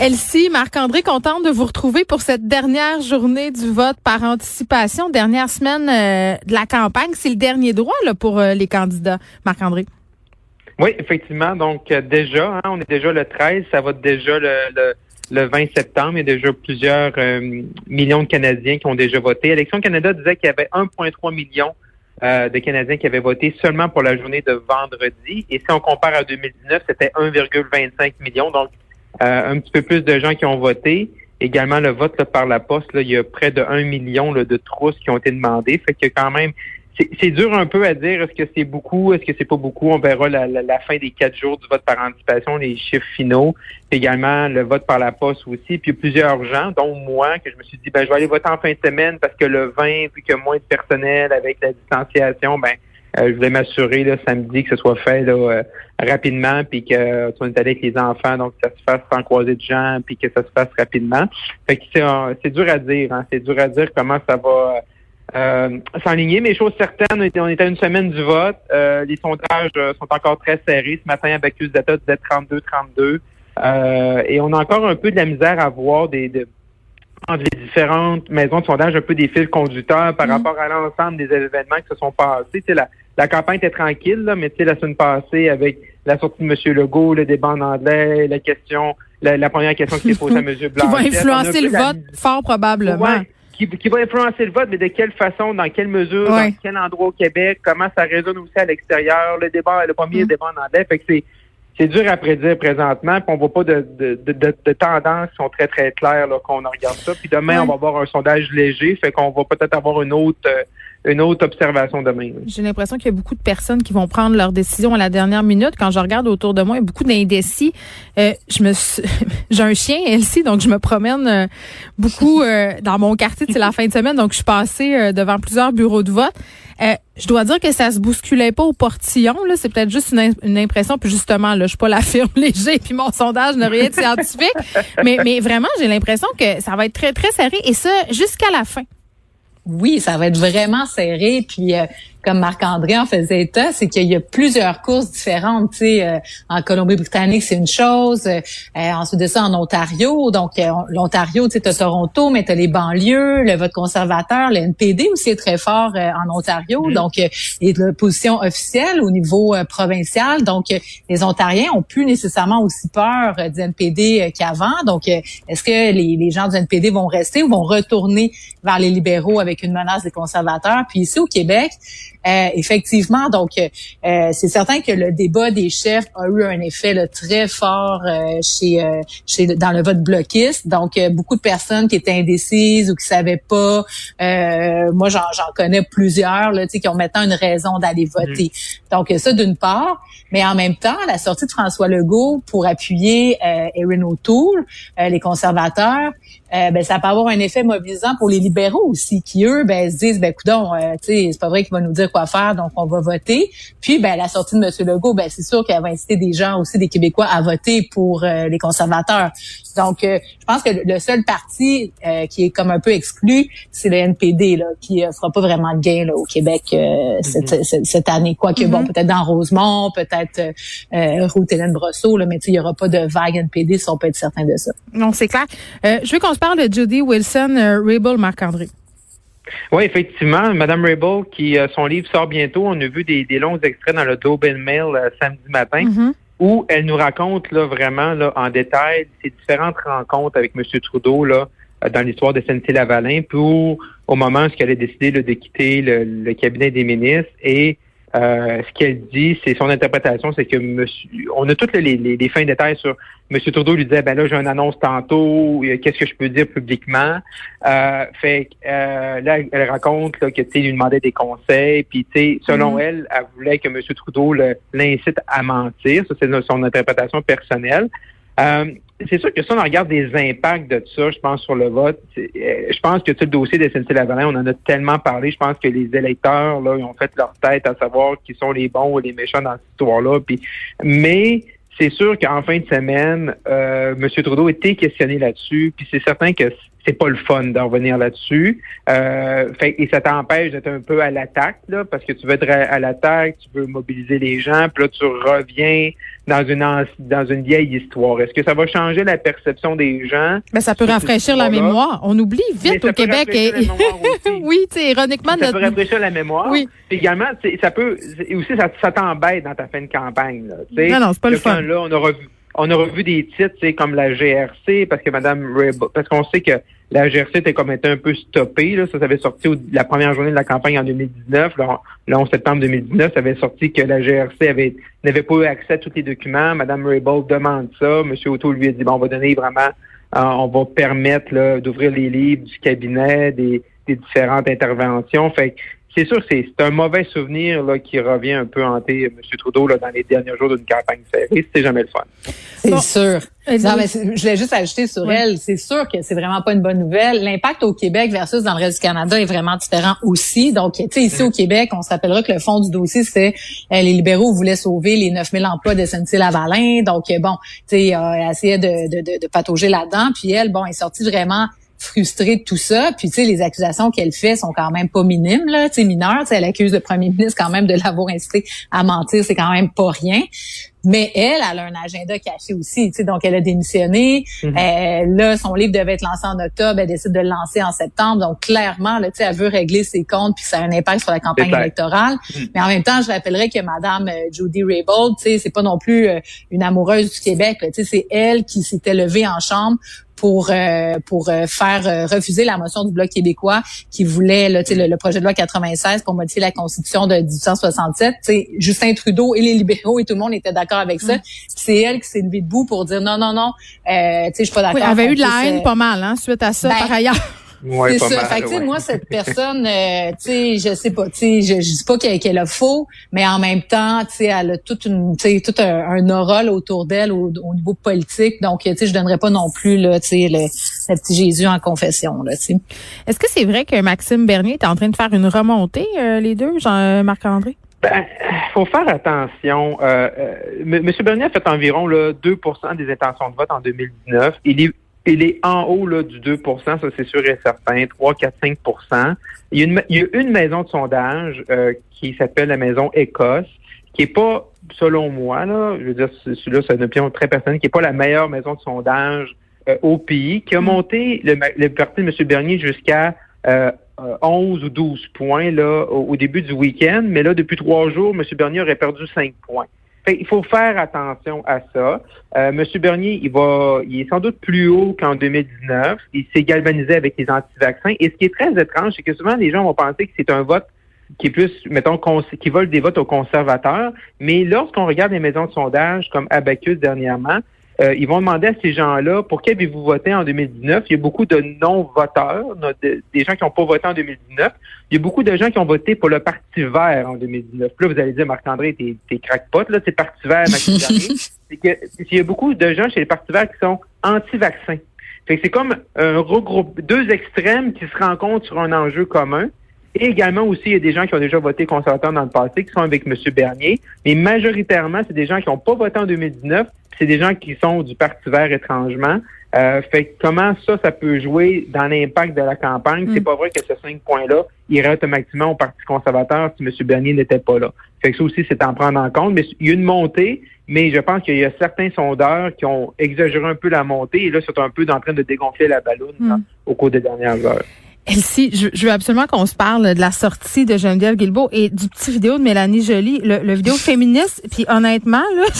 Elsie, Marc-André, contente de vous retrouver pour cette dernière journée du vote par anticipation, dernière semaine euh, de la campagne. C'est le dernier droit là, pour euh, les candidats, Marc-André. Oui, effectivement. Donc euh, déjà, hein, on est déjà le 13, ça va déjà le, le, 20 septembre. Il y a déjà plusieurs millions de Canadiens qui ont déjà voté. Élection Canada disait qu'il y avait 1,3 million de Canadiens qui avaient voté seulement pour la journée de vendredi. Et si on compare à 2019, c'était 1,25 million. Donc, un petit peu plus de gens qui ont voté. Également, le vote par la poste, là, il y a près de 1 million de trousses qui ont été demandées. Fait que quand même, c'est dur un peu à dire est-ce que c'est beaucoup, est-ce que c'est pas beaucoup. On verra la, la, fin des quatre jours du vote par anticipation, les chiffres finaux. également le vote par la poste aussi. Puis plusieurs gens, dont moi, que je me suis dit, ben je vais aller voter en fin de semaine parce que le 20, vu qu'il y a moins de personnel avec la distanciation, ben euh, je voulais m'assurer là, samedi que ce soit fait là, euh, rapidement, puis que euh, on est allé avec les enfants, donc que ça se fasse sans croiser de gens, puis que ça se fasse rapidement. Fait que c'est, dur à dire, hein, c'est dur à dire comment ça va s'enligner, mais chose certaine, on était à une semaine du vote. les sondages sont encore très serrés. Ce matin, avec Data disait 32-32. et on a encore un peu de la misère à voir des, de, entre les différentes maisons de sondage un peu des fils conducteurs par mm. rapport à l'ensemble des événements qui se sont passés. la, la campagne était tranquille, là, mais la semaine passée, avec la sortie de M. Legault, le débat en anglais, la question, la, première question qui est posée à M. Blanc. qui va influencer le vote, fort probablement. qui, va influencer le vote, mais de quelle façon, dans quelle mesure, dans quel endroit au Québec, comment ça résonne aussi à l'extérieur, le débat, le premier mm. débat en anglais. Fait que c'est c'est dur à prédire présentement, puis on voit pas de, de, de, de tendances qui sont très, très claires là, qu'on regarde ça. Puis demain, on va avoir un sondage léger, fait qu'on va peut-être avoir une autre euh, une autre observation demain. J'ai l'impression qu'il y a beaucoup de personnes qui vont prendre leur décision à la dernière minute. Quand je regarde autour de moi, il y a beaucoup d'indécis. Euh, je me j'ai un chien, Elsie, donc je me promène euh, beaucoup euh, dans mon quartier. C'est la fin de semaine, donc je suis passée devant plusieurs bureaux de vote. je dois dire que ça se bousculait pas au portillon. Là, c'est peut-être juste une, impression. Puis justement, là, je suis pas la firme léger. Puis mon sondage n'a rien de scientifique. mais, mais vraiment, j'ai l'impression que ça va être très très serré et ça jusqu'à la fin. Oui, ça va être vraiment serré. Puis euh, comme Marc-André en faisait état, c'est qu'il y a plusieurs courses différentes. Tu sais, euh, en Colombie-Britannique, c'est une chose. Euh, ensuite de ça, en Ontario. Donc, euh, l'Ontario, tu as Toronto, mais tu as les banlieues, le vote conservateur, le NPD aussi est très fort en Ontario. Mm-hmm. Donc, et de position officielle au niveau provincial. Donc, les Ontariens ont plus nécessairement aussi peur du NPD qu'avant. Donc, est-ce que les, les gens du NPD vont rester ou vont retourner vers les libéraux avec une menace des conservateurs? Puis ici, au Québec, euh, effectivement, donc euh, euh, c'est certain que le débat des chefs a eu un effet là, très fort chez, chez dans le vote bloquiste. Donc beaucoup de personnes qui étaient indécises ou qui savaient pas. moi, j'en connais plusieurs là, qui ont maintenant une raison d'aller voter. Donc ça d'une part, mais en même temps, la sortie de François Legault pour appuyer Erin O'Toole, les conservateurs, ben ça peut avoir un effet mobilisant pour les libéraux aussi, qui eux ben se disent ben coudon, tu sais, c'est pas vrai qu'il va nous dire quoi faire, donc on va voter. Puis, ben, la sortie de M. Legault, ben, c'est sûr qu'elle va inciter des gens aussi, des Québécois, à voter pour euh, les conservateurs. Donc, euh, je pense que le seul parti euh, qui est comme un peu exclu, c'est le NPD, là, qui ne fera pas vraiment de gain là, au Québec mm-hmm. cette, année. Quoique, bon, mm-hmm. peut-être dans Rosemont, peut-être euh, Ruth-Hélène Brosseau, là, mais il n'y aura pas de vague NPD si on peut être certain de ça. Non, c'est clair. je veux qu'on se parle de Judy Wilson, Rabel, Marc-André. Oui, effectivement. Madame Rabel, qui euh, son livre sort bientôt, on a vu des, longs extraits dans le Doben Mail euh, samedi matin, mm-hmm. où elle nous raconte là vraiment là en détail ces différentes rencontres avec M. Trudeau là euh, dans l'histoire de SNC-Lavalin pour au moment où elle a décidé de quitter le, cabinet des ministres et euh, ce qu'elle dit, c'est son interprétation, c'est que monsieur, on a toutes les, les, les fins détails sur Monsieur Trudeau lui disait ben là j'ai une annonce tantôt, qu'est-ce que je peux dire publiquement? Euh, Fait euh, là elle raconte là, que tu lui demandait des conseils, puis tu sais selon mm-hmm. elle, elle voulait que Monsieur Trudeau l'incite à mentir, ça c'est son interprétation personnelle. C'est sûr que si on regarde des impacts de ça, je pense, sur le vote, euh, je pense que tout le dossier de SNC-Lavalin, on en a tellement parlé. Je pense que les électeurs, là, ils ont fait leur tête à savoir qui sont les bons ou les méchants dans cette histoire-là. Puis, mais c'est sûr qu'en fin de semaine, euh, M. Trudeau était questionné là-dessus. Puis c'est certain que c'est pas le fun d'en revenir là-dessus. Euh, et ça t'empêche d'être un peu à l'attaque, là, parce que tu veux être à, l'attaque, tu veux mobiliser les gens, puis là, tu reviens dans une dans une vieille histoire. Est-ce que ça va changer la perception des gens? Mais ça peut rafraîchir la mémoire. On oublie vite au Québec. Et... oui, tu ironiquement. Ça peut rafraîchir la mémoire. Oui. Puis également, ça peut aussi ça, ça t'embête dans ta fin de campagne. Là, non, non, c'est pas le fun. Là, on aura vu on a revu des titres, comme la GRC, parce que Madame parce qu'on sait que la GRC était comme un peu stoppée. Là. Ça, ça avait sorti la première journée de la campagne en 2019. le 11 septembre 2019, ça avait sorti que la GRC avait n'avait pas eu accès à tous les documents. Madame Raybould demande ça. Monsieur Auto lui a dit bon, on va donner vraiment, euh, on va permettre d'ouvrir les livres du cabinet, des, différentes interventions. C'est sûr, c'est un mauvais souvenir là, qui revient un peu hanter M. Trudeau là, dans les derniers jours d'une campagne serrée. C'est jamais le fun. C'est sûr. Non, mais je voulais juste ajouter sur elle, c'est sûr que c'est vraiment pas une bonne nouvelle. L'impact au Québec versus dans le reste du Canada est vraiment différent aussi. Donc, tu sais, ici au Québec, on se rappellera que le fond du dossier, c'est euh, les libéraux voulaient sauver les 9000 emplois de SNC-Lavalin. Donc, euh, bon, tu sais, euh, essayer de, de, de, de patauger là-dedans. Puis elle, bon, est sortie vraiment frustrée de tout ça. Puis, tu sais, les accusations qu'elle fait sont quand même pas minimes, là, tu sais, mineures. Tu sais, elle accuse le premier ministre quand même de l'avoir incité à mentir. C'est quand même pas rien. Mais elle, elle a un agenda caché aussi. Tu sais, donc, elle a démissionné. Mhm. Euh, là, son livre devait être lancé en octobre. Elle décide de le lancer en septembre. Donc, clairement, là, tu sais, elle veut régler ses comptes puis ça a un impact sur la campagne électorale. Mhm. Mais en même temps, je rappellerai que Madame euh, Judy Raybould, tu sais, c'est pas non plus euh, une amoureuse du Québec. Tu sais, c'est elle qui s'était levée en chambre pour euh, pour euh, faire euh, refuser la motion du bloc québécois qui voulait le, le, le projet de loi 96 pour modifier la constitution de 1867. sais, Justin Trudeau et les libéraux et tout le monde étaient d'accord avec ça. Mm. C'est elle qui s'est levée debout pour dire non non non, euh, je suis pas d'accord. Oui, elle avait eu de la haine pas mal hein, suite à ça ben, par ailleurs. Ouais, c'est ça. fait que, moi, cette personne, euh, tu sais, je sais pas, tu sais, je, je dis pas qu'elle qu a faux, mais en même temps, tu sais, elle a toute une, tu sais, tout un, un aura autour d'elle au, niveau politique. Donc, tu sais, je donnerais pas non plus, là, tu sais, le, le, petit Jésus en confession, là, tu sais. Est-ce que c'est vrai que Maxime Bernier est en train de faire une remontée, euh, les deux, Jean-Marc-André? Ben, faut faire attention. Euh, euh M. Bernier a fait environ là, 2 des intentions de vote en 2019. Il est il est en haut là, du 2% ça c'est sûr et certain, 3, 4, 5% il y, a une, il y a une maison de sondage euh, qui s'appelle la maison Écosse, qui est pas, selon moi, là, je veux dire, celui-là, c'est une opinion très personnelle, qui est pas la meilleure maison de sondage euh, au pays, qui a mm. monté le, le parti de M. Bernier jusqu'à euh, 11 ou 12 points là au, au début du week-end, mais là, depuis trois jours, M. Bernier aurait perdu 5 points il faut faire attention à ça. Euh, Monsieur Bernier, il va, il est sans doute plus haut qu'en 2019. Il s'est galvanisé avec les anti-vaccins. Et ce qui est très étrange, c'est que souvent les gens vont penser que c'est un vote qui est plus, mettons, qui vole des votes aux conservateurs. Mais lorsqu'on regarde les maisons de sondage comme Abacus dernièrement, euh, ils vont demander à ces gens-là pour qui avez-vous voté en 2019. Il y a beaucoup de non-voteurs, des gens qui n'ont pas voté en 2019. Il y a beaucoup de gens qui ont voté pour le Parti vert en 2019. Puis là, vous allez dire, Marc-André, t'es, t'es crackpot, là, c'est Parti vert, c'est que il y a beaucoup de gens chez les Partis verts qui sont anti-vaccins. Fait que c'est comme un regroupe, deux extrêmes qui se rencontrent sur un enjeu commun. Et également aussi, il y a des gens qui ont déjà voté conservateur dans le passé, qui sont avec M. Bernier. Mais majoritairement, c'est des gens qui n'ont pas voté en 2019, c'est des gens qui sont du Parti vert étrangement. Euh, fait comment ça, ça peut jouer dans l'impact de la campagne? C'est mm. pas vrai que ces cinq points-là iraient automatiquement au Parti conservateur si M. Bernier n'était pas là. Fait que ça aussi, c'est en prendre en compte. Mais il y a une montée, mais je pense qu'il y a certains sondeurs qui ont exagéré un peu la montée et là, c'est un peu en train de dégonfler la ballonne mm. au cours des dernières heures. Elsie, je, je, veux absolument qu'on se parle de la sortie de Geneviève Guilbeault et du petit vidéo de Mélanie Joly, le, le vidéo féministe. Puis honnêtement, là,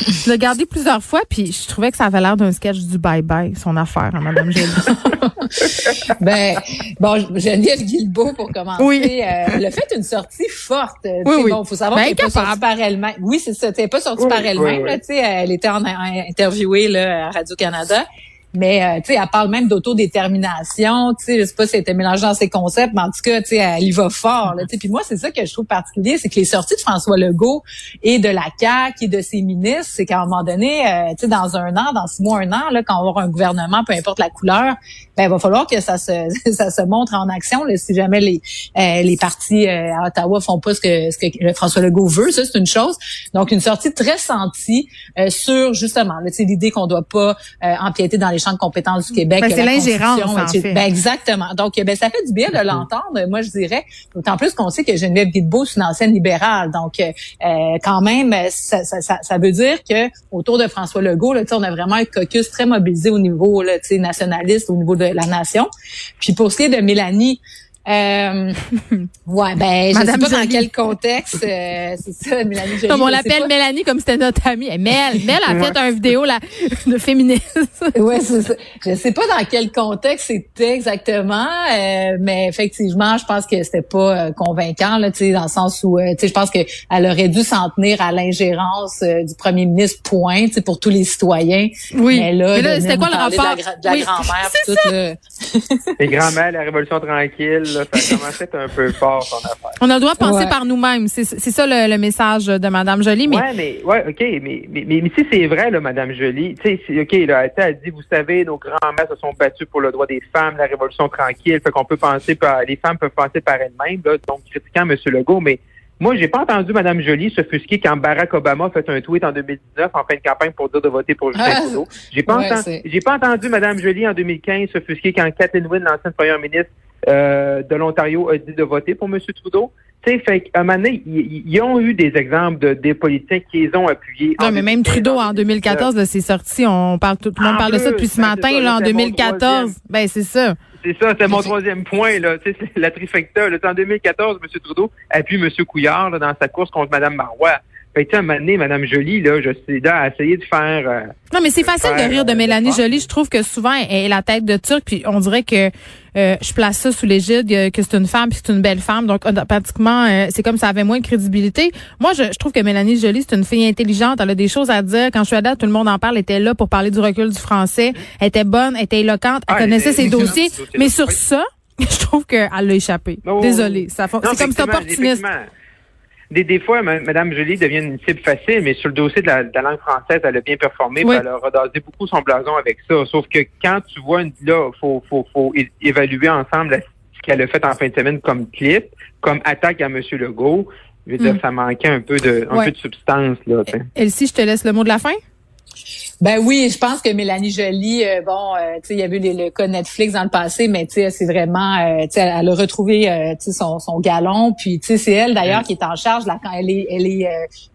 je l'ai regardé plusieurs fois, puis je trouvais que ça avait l'air d'un sketch du bye-bye, son affaire, hein, Madame Jolie. ben, bon, Geneviève Guilbeault, pour commencer, oui. euh, elle a fait une sortie forte. Oui, oui. Bon, faut savoir ben, qu'elle n'est pas sortie par elle-même. Oui, c'est ça, elle pas sortie par elle-même. Oui, elle était en, interviewée là, à Radio-Canada. Mais euh, tu sais, elle parle même d'autodétermination. Tu sais, je sais pas si elle était mélangée dans ses concepts, mais en tout cas, tu sais, elle y va fort. Là, puis moi, c'est ça que je trouve particulier, c'est que les sorties de François Legault et de la CAQ et de ses ministres, c'est qu'à un moment donné, euh, tu sais, dans un an, dans six mois, un an, là, quand on avoir un gouvernement, peu importe la couleur, ben, il va falloir que ça se ça se montre en action. Là, si jamais les euh, les partis à Ottawa font pas ce que ce que François Legault veut, ça c'est une chose. Donc une sortie très sentie sur justement, tu sais, l'idée qu'on doit pas empiéter dans les les champs de compétences du Québec. Ben, c'est l'ingérence, en fait. Ben, exactement. Donc, ben, ça fait du bien de l'entendre, moi, je dirais. D'autant plus qu'on sait que Geneviève Guilbeault, c'est une ancienne libérale. Donc, euh, quand même, ça, ça, ça, ça, veut dire que autour de François Legault, là, on a vraiment un caucus très mobilisé au niveau là, nationaliste, au niveau de la nation. Puis pour ce qui est de Mélanie, euh, ouais, ben, je sais pas dans quel contexte, euh, c'est ça, Mélanie Jolie. Comme on l'appelle Mélanie, comme c'était notre amie. Mel, Mel a fait un vidéo là, de féminisme. ouais, c'est ça. Je sais pas dans quel contexte c'était exactement, euh, mais effectivement, je pense que c'était pas euh, convaincant, là, tu sais, dans le sens où, tu sais, je pense qu'elle aurait dû s'en tenir à l'ingérence du premier ministre, point, tu sais, pour tous les citoyens. Oui. Mais là, c'était quoi le rapport? De la, la grand-mère, tout, là. Les grand-mères, la Révolution tranquille, ça commence à être un peu fort, son affaire. On a le droit de penser par nous-mêmes. C'est ça le, message de Mme Jolie. Mais... Ouais, mais, ouais, OK, mais, mais, mais, si c'est vrai, là, Mme Jolie, tu sais, OK, là, elle a dit, vous savez, nos grands-mères se sont battues pour le droit des femmes, la révolution tranquille, fait qu'on peut penser par, les femmes peuvent penser par elles-mêmes, là, donc critiquant M. Legault, mais moi, j'ai pas entendu Mme Jolie se fusquer quand Barack Obama a fait un tweet en 2019 en fin de campagne pour dire de voter pour Justin ah, Trudeau. J'ai pas, entendu, j'ai pas entendu Mme Jolie en 2015 se fusquer quand Kathleen Wynne, l'ancienne première ministre, euh, de l'Ontario a dit de voter pour M. Trudeau. Tu sais, fait un moment donné, ils ont eu des exemples de des politiciens qui les ont appuyés. Non, mais même Trudeau en 2014, c'est sorti. On parle tout le monde parle de ça depuis ce ben, matin, là, en 2014. Ben c'est ça. C'est ça, c'est mon troisième point, là. Tu sais, la trifecta. Là. En 2014, M. Trudeau appuie M. Couillard là, dans sa course contre Mme Marois. Fait que, à un moment donné, Mme Jolie, là, je suis là à essayer de faire. Euh, non, mais c'est facile de rire de euh, Mélanie Jolie. Je trouve que souvent, elle est la tête de Turc, puis on dirait que euh, je place ça sous l'égide que c'est une femme puis c'est une belle femme. Donc, pratiquement, c'est comme ça avait moins de crédibilité. Moi, je, trouve que Mélanie Jolie, c'est une fille intelligente. Elle a des choses à dire. Quand je suis là, tout le monde en parle. Elle était là pour parler du recul du français. Elle était bonne, elle était éloquente, elle ah, connaissait ses dossiers. Mais sur ça, je trouve qu'elle l'a échappé. Oh. Désolée. C'est comme ça opportuniste des, des fois, Mme Jolie devient une cible facile, mais sur le dossier de la, langue française, elle a bien performé, elle a redasé beaucoup son blason avec ça. Sauf que quand tu vois une là, faut, faut, faut évaluer ensemble ce qu'elle a fait en fin de semaine comme clip, comme attaque à M. Legault. Je veux dire, mm. ça manquait un peu de, un peu de substance, là. Elsie, je te laisse le mot de la fin. Ben oui, je pense que Mélanie Jolie, euh, bon, euh, tu sais, il y a eu le cas Netflix dans le passé, mais tu sais, c'est vraiment, euh, tu sais, elle a retrouvé, tu sais, son, son galon, puis tu sais, c'est elle d'ailleurs qui est en charge là quand elle est, elle est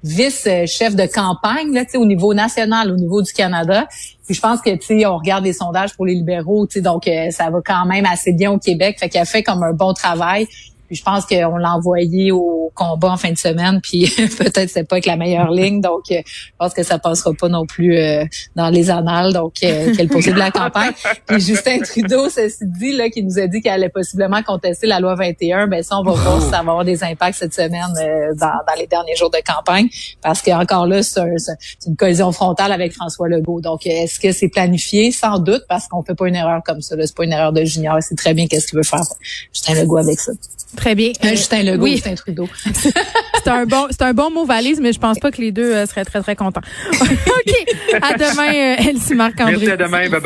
vice chef de campagne là, tu sais, au niveau national, au niveau du Canada. Puis je pense que tu sais, on regarde les sondages pour les libéraux, tu sais, donc ça va quand même assez bien au Québec, fait qu'elle fait comme un bon travail je pense qu'on l'a envoyé au combat en fin de semaine, puis peut-être c'est pas avec la meilleure ligne, donc euh, je pense que ça passera pas non plus euh, dans les annales, donc euh, qu'elle poursuit de la campagne. Puis Justin Trudeau, ceci dit, là, qui nous a dit qu'elle allait possiblement contester la loi 21, ben ça, on va voir si ça va avoir des impacts cette semaine dans, dans, les derniers jours de campagne, parce qu'encore là, c'est une cohésion frontale avec François Legault. Donc, est-ce que c'est planifié? Sans doute, parce qu'on fait pas une erreur comme ça. C'est pas une erreur de junior. C'est très bien qu'est-ce qu'il veut faire Justin Legault avec ça. Très bien. Euh, Justin Legault, oui. Justin Trudeau. c'est un bon, c'est un bon mot valise, mais je pense pas que les deux euh, seraient très très contents. ok. À demain, euh, Elsie Marc André. Merci à demain. Bye bye.